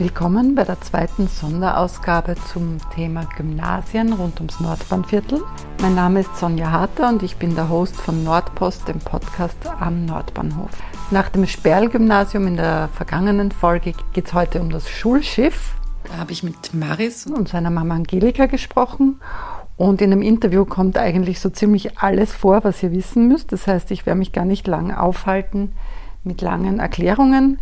Willkommen bei der zweiten Sonderausgabe zum Thema Gymnasien rund ums Nordbahnviertel. Mein Name ist Sonja Harter und ich bin der Host von Nordpost, dem Podcast am Nordbahnhof. Nach dem Sperl-Gymnasium in der vergangenen Folge geht es heute um das Schulschiff. Da habe ich mit Maris und seiner Mama Angelika gesprochen. Und in dem Interview kommt eigentlich so ziemlich alles vor, was ihr wissen müsst. Das heißt, ich werde mich gar nicht lang aufhalten mit langen Erklärungen.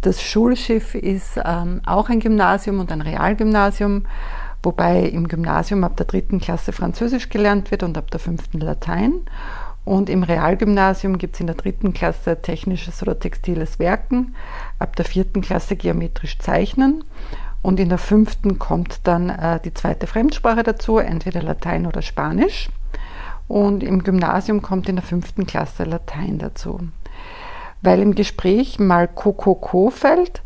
Das Schulschiff ist ähm, auch ein Gymnasium und ein Realgymnasium, wobei im Gymnasium ab der dritten Klasse Französisch gelernt wird und ab der fünften Latein. Und im Realgymnasium gibt es in der dritten Klasse technisches oder textiles Werken, ab der vierten Klasse geometrisch Zeichnen und in der fünften kommt dann äh, die zweite Fremdsprache dazu, entweder Latein oder Spanisch. Und im Gymnasium kommt in der fünften Klasse Latein dazu weil im Gespräch mal Kokoko fällt.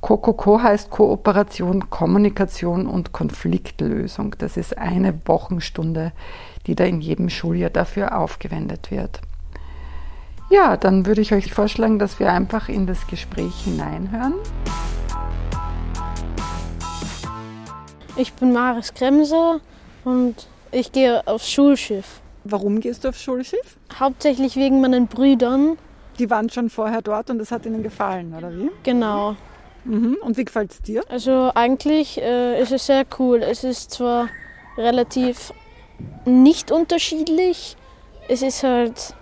Kokoko heißt Kooperation, Kommunikation und Konfliktlösung. Das ist eine Wochenstunde, die da in jedem Schuljahr dafür aufgewendet wird. Ja, dann würde ich euch vorschlagen, dass wir einfach in das Gespräch hineinhören. Ich bin Maris Kremser und ich gehe aufs Schulschiff. Warum gehst du aufs Schulschiff? Hauptsächlich wegen meinen Brüdern die waren schon vorher dort und es hat ihnen gefallen, oder wie? Genau. Mhm. Und wie gefällt es dir? Also eigentlich äh, ist es sehr cool. Es ist zwar relativ nicht unterschiedlich. Es ist halt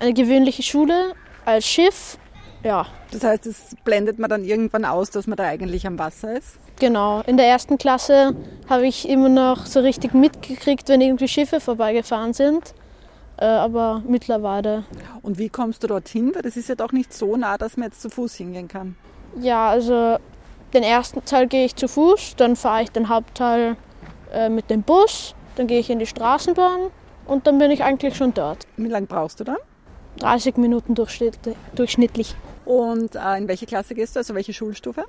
eine gewöhnliche Schule als Schiff. Ja. Das heißt, es blendet man dann irgendwann aus, dass man da eigentlich am Wasser ist? Genau. In der ersten Klasse habe ich immer noch so richtig mitgekriegt, wenn irgendwie Schiffe vorbeigefahren sind. Äh, aber mittlerweile. Und wie kommst du dorthin? Weil das ist ja doch nicht so nah, dass man jetzt zu Fuß hingehen kann. Ja, also den ersten Teil gehe ich zu Fuß, dann fahre ich den Hauptteil äh, mit dem Bus, dann gehe ich in die Straßenbahn und dann bin ich eigentlich schon dort. Wie lange brauchst du dann? 30 Minuten durchschnittlich. Und äh, in welche Klasse gehst du, also welche Schulstufe?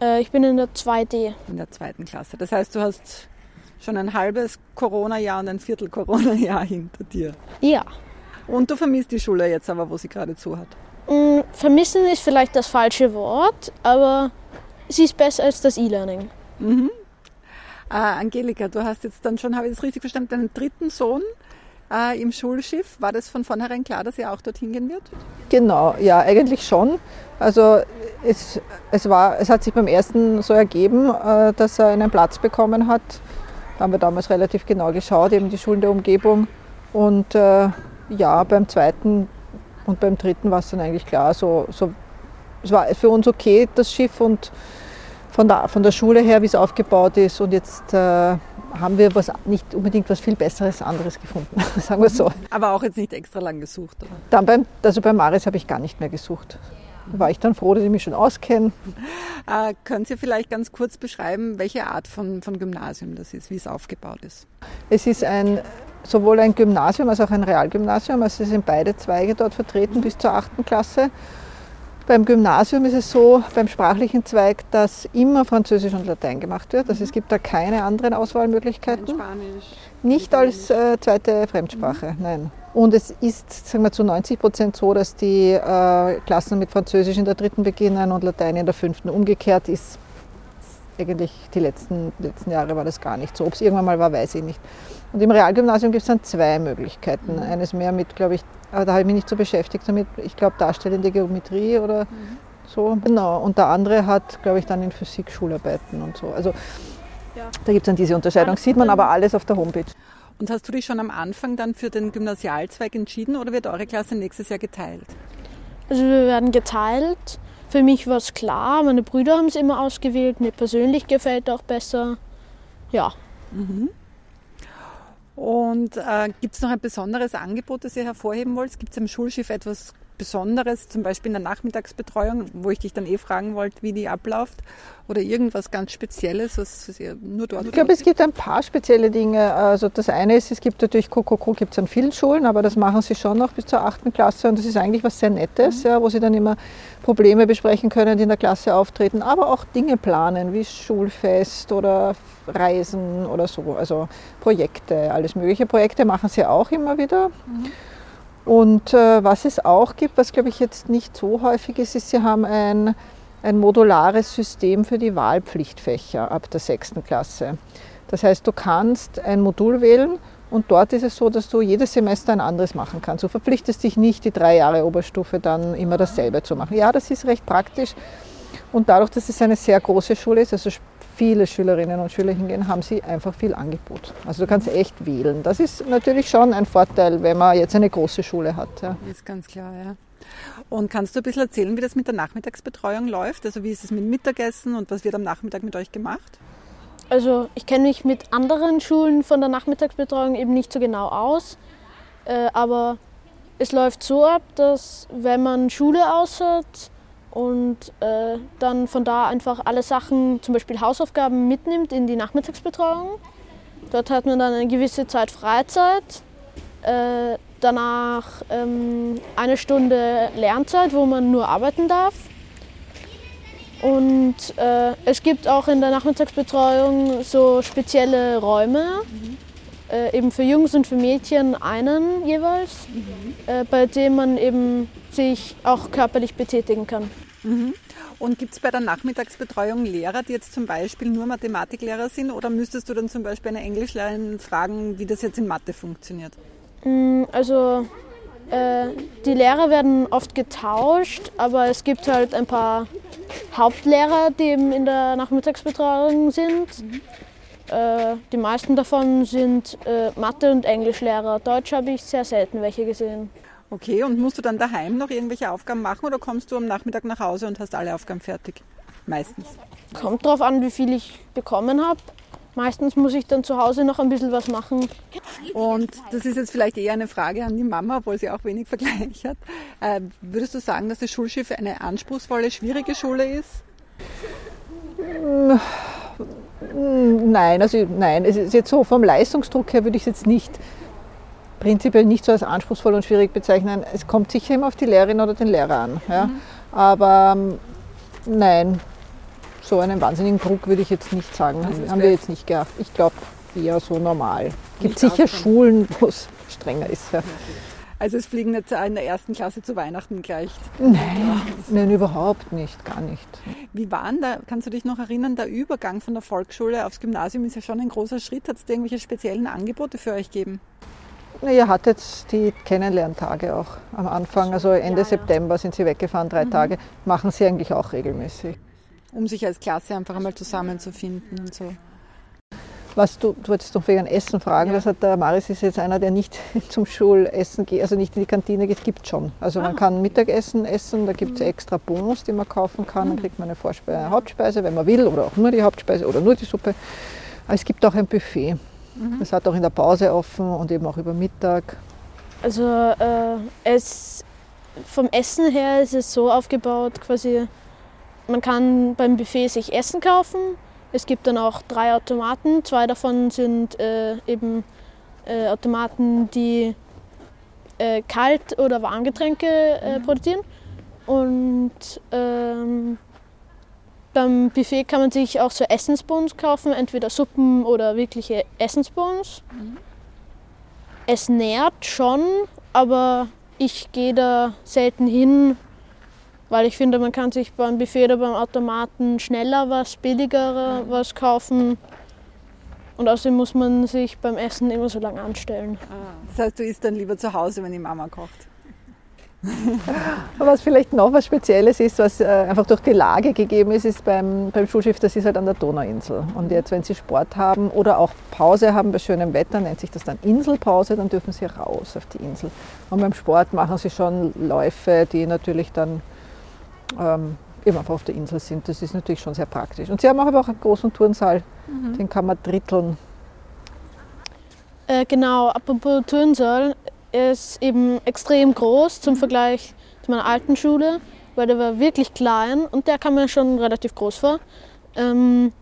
Äh, ich bin in der 2D. In der zweiten Klasse. Das heißt, du hast schon ein halbes Corona-Jahr und ein Viertel Corona-Jahr hinter dir. Ja. Und du vermisst die Schule jetzt aber, wo sie gerade zu hat. Mm, vermissen ist vielleicht das falsche Wort, aber sie ist besser als das E-Learning. Mhm. Äh, Angelika, du hast jetzt dann schon, habe ich das richtig verstanden, deinen dritten Sohn äh, im Schulschiff. War das von vornherein klar, dass er auch dorthin gehen wird? Genau, ja, eigentlich schon. Also es, es, war, es hat sich beim ersten so ergeben, äh, dass er einen Platz bekommen hat haben wir damals relativ genau geschaut, eben die Schulen der Umgebung. Und äh, ja, beim zweiten und beim dritten war es dann eigentlich klar, so, so, es war für uns okay, das Schiff und von der, von der Schule her, wie es aufgebaut ist. Und jetzt äh, haben wir was, nicht unbedingt was viel Besseres anderes gefunden, sagen wir so. Aber auch jetzt nicht extra lang gesucht, oder? Dann beim, also bei Maris habe ich gar nicht mehr gesucht. Da war ich dann froh, dass ich mich schon auskenne. Äh, können Sie vielleicht ganz kurz beschreiben, welche Art von, von Gymnasium das ist, wie es aufgebaut ist? Es ist ein, sowohl ein Gymnasium als auch ein Realgymnasium. Also es sind beide Zweige dort vertreten bis zur achten Klasse. Beim Gymnasium ist es so, beim sprachlichen Zweig, dass immer Französisch und Latein gemacht wird. Also es gibt da keine anderen Auswahlmöglichkeiten. Spanisch. Nicht als äh, zweite Fremdsprache, mhm. nein. Und es ist sagen wir, zu 90 Prozent so, dass die äh, Klassen mit Französisch in der dritten beginnen und Latein in der fünften. Umgekehrt ist eigentlich die letzten, letzten Jahre war das gar nicht so. Ob es irgendwann mal war, weiß ich nicht. Und im Realgymnasium gibt es dann zwei Möglichkeiten. Mhm. Eines mehr mit, glaube ich, aber da habe ich mich nicht so beschäftigt damit, ich glaube, darstellende Geometrie oder mhm. so. Genau. Und der andere hat, glaube ich, dann in Physik Schularbeiten und so. Also ja. da gibt es dann diese Unterscheidung. Sieht man aber alles auf der Homepage. Und hast du dich schon am Anfang dann für den Gymnasialzweig entschieden oder wird eure Klasse nächstes Jahr geteilt? Also wir werden geteilt. Für mich war es klar, meine Brüder haben es immer ausgewählt, mir persönlich gefällt auch besser. Ja. Mhm. Und äh, gibt es noch ein besonderes Angebot, das ihr hervorheben wollt? Gibt es im Schulschiff etwas Besonderes, zum Beispiel in der Nachmittagsbetreuung, wo ich dich dann eh fragen wollte, wie die abläuft? Oder irgendwas ganz Spezielles, was ihr nur dort Ich glaube, es gibt ein paar spezielle Dinge. Also das eine ist, es gibt natürlich Kokoko, gibt es an vielen Schulen, aber das machen sie schon noch bis zur achten Klasse und das ist eigentlich was sehr Nettes, mhm. ja, wo sie dann immer Probleme besprechen können, die in der Klasse auftreten, aber auch Dinge planen, wie Schulfest oder Reisen oder so, also Projekte, alles mögliche Projekte machen sie auch immer wieder. Mhm. Und äh, was es auch gibt, was glaube ich jetzt nicht so häufig ist, ist, sie haben ein, ein modulares System für die Wahlpflichtfächer ab der sechsten Klasse. Das heißt, du kannst ein Modul wählen und dort ist es so, dass du jedes Semester ein anderes machen kannst. Du verpflichtest dich nicht, die drei Jahre Oberstufe dann immer dasselbe zu machen. Ja, das ist recht praktisch. Und dadurch, dass es eine sehr große Schule ist, also viele Schülerinnen und Schüler hingehen, haben sie einfach viel Angebot. Also du kannst echt wählen. Das ist natürlich schon ein Vorteil, wenn man jetzt eine große Schule hat. Ja. Ist ganz klar, ja. Und kannst du ein bisschen erzählen, wie das mit der Nachmittagsbetreuung läuft? Also wie ist es mit Mittagessen und was wird am Nachmittag mit euch gemacht? Also ich kenne mich mit anderen Schulen von der Nachmittagsbetreuung eben nicht so genau aus, äh, aber es läuft so ab, dass wenn man Schule aus hat und äh, dann von da einfach alle Sachen, zum Beispiel Hausaufgaben mitnimmt in die Nachmittagsbetreuung. Dort hat man dann eine gewisse Zeit Freizeit, äh, danach ähm, eine Stunde Lernzeit, wo man nur arbeiten darf. Und äh, es gibt auch in der Nachmittagsbetreuung so spezielle Räume, mhm. eben für Jungs und für Mädchen einen jeweils, mhm. äh, bei dem man eben sich auch körperlich betätigen kann. Mhm. Und gibt es bei der Nachmittagsbetreuung Lehrer, die jetzt zum Beispiel nur Mathematiklehrer sind oder müsstest du dann zum Beispiel eine Englischlehrerin fragen, wie das jetzt in Mathe funktioniert? Mm, also äh, die Lehrer werden oft getauscht, aber es gibt halt ein paar Hauptlehrer, die eben in der Nachmittagsbetreuung sind. Mhm. Äh, die meisten davon sind äh, Mathe- und Englischlehrer. Deutsch habe ich sehr selten welche gesehen. Okay, und musst du dann daheim noch irgendwelche Aufgaben machen oder kommst du am Nachmittag nach Hause und hast alle Aufgaben fertig? Meistens. Kommt drauf an, wie viel ich bekommen habe. Meistens muss ich dann zu Hause noch ein bisschen was machen. Und das ist jetzt vielleicht eher eine Frage an die Mama, obwohl sie auch wenig Vergleich hat. Äh, würdest du sagen, dass das Schulschiff eine anspruchsvolle, schwierige Schule ist? Nein, also nein, es ist jetzt so vom Leistungsdruck her würde ich es jetzt nicht prinzipiell nicht so als anspruchsvoll und schwierig bezeichnen. Es kommt sicher immer auf die Lehrerin oder den Lehrer an. Ja? Mhm. Aber ähm, nein, so einen wahnsinnigen Druck würde ich jetzt nicht sagen. Also haben wir jetzt nicht gehabt. Ich glaube eher so normal. Es gibt sicher. Schulen, wo es strenger ist. Ja. Also es fliegen jetzt in der ersten Klasse zu Weihnachten gleich. Nein, nein, überhaupt nicht, gar nicht. Wie war denn da, kannst du dich noch erinnern, der Übergang von der Volksschule aufs Gymnasium ist ja schon ein großer Schritt. Hat es da irgendwelche speziellen Angebote für euch gegeben? Ihr hattet die Kennenlerntage auch am Anfang, also Ende ja, September sind sie weggefahren, drei mhm. Tage. Machen sie eigentlich auch regelmäßig um sich als Klasse einfach einmal zusammenzufinden und so. Was du, du wolltest noch wegen Essen fragen, ja. das hat der Maris ist jetzt einer, der nicht zum Schulessen geht, also nicht in die Kantine geht, gibt schon. Also ah. man kann Mittagessen essen, da gibt es mhm. extra Bons, die man kaufen kann, dann mhm. kriegt man eine Vorspeise, eine Hauptspeise, wenn man will, oder auch nur die Hauptspeise oder nur die Suppe. Aber es gibt auch ein Buffet. Mhm. Das hat auch in der Pause offen und eben auch über Mittag. Also äh, es, vom Essen her ist es so aufgebaut, quasi man kann beim Buffet sich Essen kaufen. Es gibt dann auch drei Automaten. Zwei davon sind äh, eben äh, Automaten, die äh, Kalt- oder Warmgetränke äh, mhm. produzieren. Und ähm, beim Buffet kann man sich auch so Essensbons kaufen, entweder Suppen oder wirkliche Essensbons. Mhm. Es nährt schon, aber ich gehe da selten hin, weil ich finde, man kann sich beim Buffet oder beim Automaten schneller was, billiger was kaufen. Und außerdem muss man sich beim Essen immer so lange anstellen. Ah, das heißt, du isst dann lieber zu Hause, wenn die Mama kocht? Was vielleicht noch was Spezielles ist, was äh, einfach durch die Lage gegeben ist, ist beim, beim Schulschiff, das ist halt an der Donauinsel. Und jetzt, wenn Sie Sport haben oder auch Pause haben bei schönem Wetter, nennt sich das dann Inselpause, dann dürfen Sie raus auf die Insel. Und beim Sport machen Sie schon Läufe, die natürlich dann ähm, eben einfach auf der Insel sind. Das ist natürlich schon sehr praktisch. Und sie haben auch aber auch einen großen Turnsaal, mhm. den kann man dritteln. Äh, genau, apropos Turnsaal, ist eben extrem groß zum Vergleich zu meiner alten Schule, weil der war wirklich klein und der kam mir schon relativ groß vor. Ähm,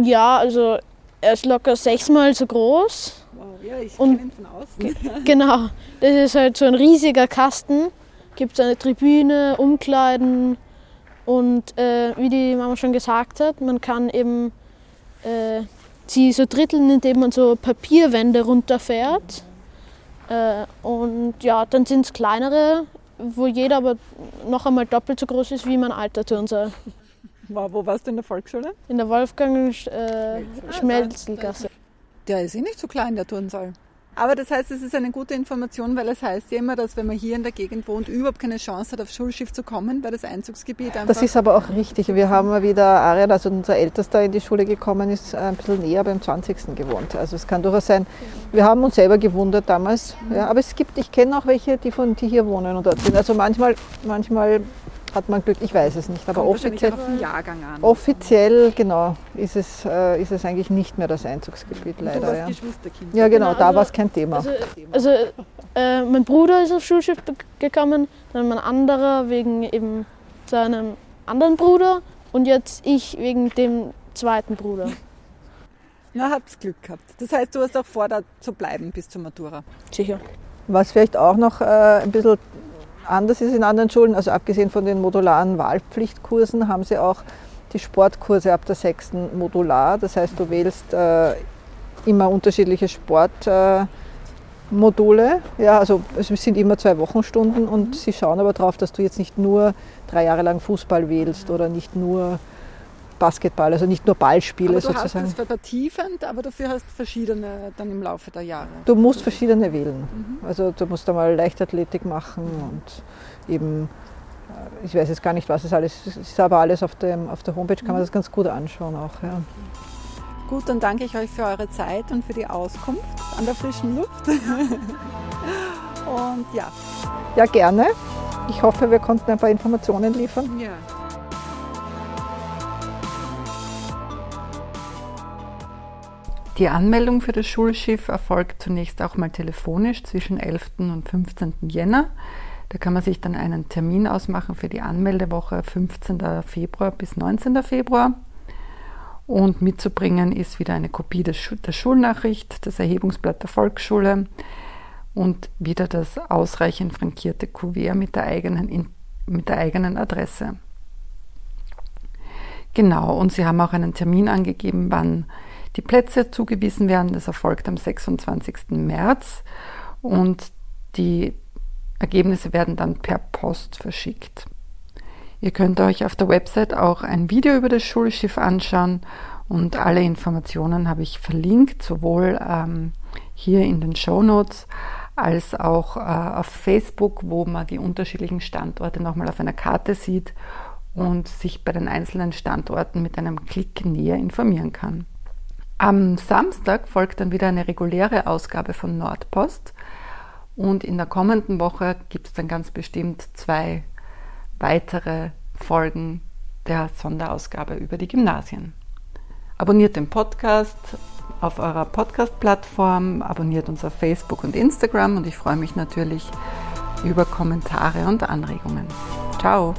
ja, also er ist locker sechsmal so groß. Wow, ja, ich kenne ihn von außen. genau, das ist halt so ein riesiger Kasten gibt es eine Tribüne, Umkleiden und äh, wie die Mama schon gesagt hat, man kann eben äh, sie so dritteln, indem man so Papierwände runterfährt. Äh, und ja, dann sind es kleinere, wo jeder aber noch einmal doppelt so groß ist wie mein alter Turnsaal. Wow, wo warst du in der Volksschule? In der Wolfgang äh, Schmelzelgasse. Der ist eh nicht so klein, der Turnsaal. Aber das heißt, es ist eine gute Information, weil es heißt ja immer, dass wenn man hier in der Gegend wohnt, überhaupt keine Chance hat, aufs Schulschiff zu kommen, weil das Einzugsgebiet einfach... Das ist aber auch richtig. Wir haben mal wieder Arian, also unser Ältester in die Schule gekommen ist, ein bisschen näher beim 20. gewohnt. Also es kann durchaus sein, wir haben uns selber gewundert damals. Ja, aber es gibt, ich kenne auch welche, die, von, die hier wohnen und dort sind. Also manchmal, manchmal hat man Glück, ich weiß es nicht, aber Kommt offiziell, auf den Jahrgang an. offiziell genau, ist es, äh, ist es eigentlich nicht mehr das Einzugsgebiet leider. Ja, ja genau, Genau, da also- war es kein Thema. Also, also äh, mein Bruder ist aufs Schulschiff gekommen, dann mein anderer wegen eben seinem anderen Bruder und jetzt ich wegen dem zweiten Bruder. Na, hab's Glück gehabt. Das heißt, du hast auch vor, da zu bleiben bis zur Matura. Sicher. Was vielleicht auch noch äh, ein bisschen anders ist in anderen Schulen, also abgesehen von den modularen Wahlpflichtkursen, haben sie auch die Sportkurse ab der sechsten modular. Das heißt, du wählst äh, immer unterschiedliche Sportmodule. Äh, ja, also es sind immer zwei Wochenstunden und sie schauen aber darauf, dass du jetzt nicht nur drei Jahre lang Fußball wählst oder nicht nur Basketball, also nicht nur Ballspiele Aber du hast sozusagen. es vertiefend, aber dafür hast verschiedene dann im Laufe der Jahre. Du musst verschiedene wählen. Also du musst einmal Leichtathletik machen und eben, äh, ich weiß jetzt gar nicht, was es alles ist, ist aber alles auf, dem, auf der Homepage, kann man das ganz gut anschauen auch. Ja. Gut, dann danke ich euch für eure Zeit und für die Auskunft an der frischen Luft. und ja. ja, gerne. Ich hoffe, wir konnten ein paar Informationen liefern. ja. Die Anmeldung für das Schulschiff erfolgt zunächst auch mal telefonisch zwischen 11. und 15. Jänner. Da kann man sich dann einen Termin ausmachen für die Anmeldewoche 15. Februar bis 19. Februar. Und mitzubringen ist wieder eine Kopie des der Schulnachricht, das Erhebungsblatt der Volksschule und wieder das ausreichend frankierte Kuvert mit der eigenen, mit der eigenen Adresse. Genau, und Sie haben auch einen Termin angegeben, wann die Plätze zugewiesen werden. Das erfolgt am 26. März und die Ergebnisse werden dann per Post verschickt. Ihr könnt euch auf der Website auch ein Video über das Schulschiff anschauen und alle Informationen habe ich verlinkt, sowohl ähm, hier in den Show Notes als auch äh, auf Facebook, wo man die unterschiedlichen Standorte nochmal auf einer Karte sieht und sich bei den einzelnen Standorten mit einem Klick näher informieren kann. Am Samstag folgt dann wieder eine reguläre Ausgabe von Nordpost und in der kommenden Woche gibt es dann ganz bestimmt zwei weitere Folgen der Sonderausgabe über die Gymnasien. Abonniert den Podcast auf eurer Podcast-Plattform, abonniert uns auf Facebook und Instagram und ich freue mich natürlich über Kommentare und Anregungen. Ciao!